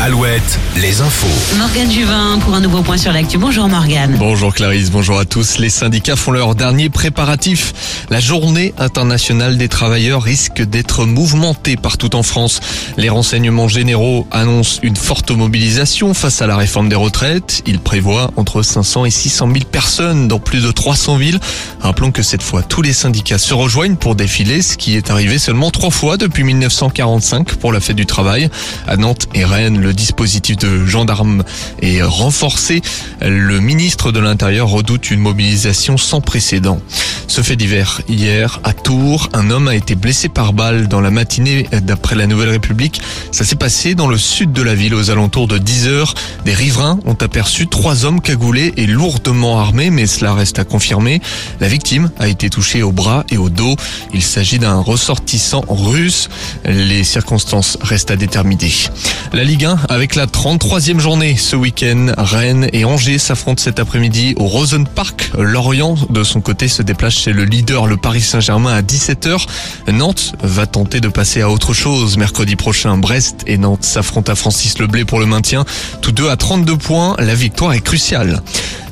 7, les infos. Morgane Juvin pour un nouveau point sur l'actu. Bonjour Morgane. Bonjour Clarisse, bonjour à tous. Les syndicats font leur dernier préparatif. La journée internationale des travailleurs risque d'être mouvementée partout en France. Les renseignements généraux annoncent une forte mobilisation face à la réforme des retraites. Ils prévoient entre 500 et 600 000 personnes dans plus de 300 villes. Rappelons que cette fois, tous les syndicats se rejoignent pour défiler, ce qui est arrivé seulement trois fois depuis 1945 pour la fête du travail. À Nantes et Rennes, le dispositif de gendarmes est renforcé. Le ministre de l'Intérieur redoute une mobilisation sans précédent. Ce fait divers, hier, à Tours, un homme a été blessé par balle dans la matinée d'après la Nouvelle République. Ça s'est passé dans le sud de la ville aux alentours de 10 heures. Des riverains ont aperçu trois hommes cagoulés et lourdement armés, mais cela reste à confirmer. La victime a été touchée au bras et au dos. Il s'agit d'un ressortissant russe. Les circonstances restent à déterminer. La Ligue 1 avec la 33e journée ce week-end. Rennes et Angers s'affrontent cet après-midi au Rosen Park. Lorient, de son côté, se déplace chez le leader, le Paris Saint-Germain, à 17h. Nantes va tenter de passer à autre chose. Mercredi prochain, Brest et Nantes s'affrontent à Francis Leblé pour le maintien. Tous deux à 32 points. La victoire est cruciale.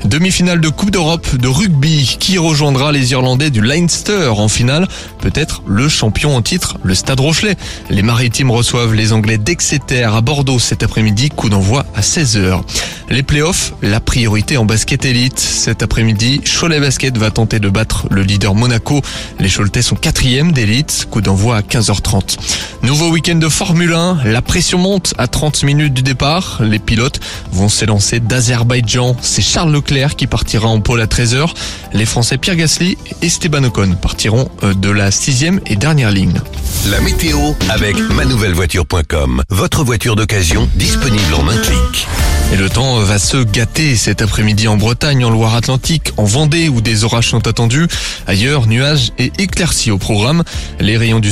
Demi-finale de Coupe d'Europe de rugby. Qui rejoindra les Irlandais du Leinster en finale? Peut-être le champion en titre, le Stade Rochelet. Les Maritimes reçoivent les Anglais d'Exeter à Bordeaux cet après-midi. Coup d'envoi à 16h. Les playoffs, la priorité en basket élite. Cet après-midi, Cholet Basket va tenter de battre le leader Monaco. Les Choletais sont quatrième d'élite. Coup d'envoi à 15h30. Nouveau week-end de Formule 1. La pression monte à 30 minutes du départ. Les pilotes vont s'élancer d'Azerbaïdjan. C'est Charles Leclerc qui partira en pôle à 13h. Les Français Pierre Gasly et Esteban Ocon partiront euh, de la sixième et dernière ligne. La météo avec manouvellevoiture.com. Votre voiture d'occasion disponible en un clic. Et le temps va se gâter cet après-midi en Bretagne, en Loire-Atlantique, en Vendée où des orages sont attendus. Ailleurs, nuages et éclaircies au programme. Les rayons du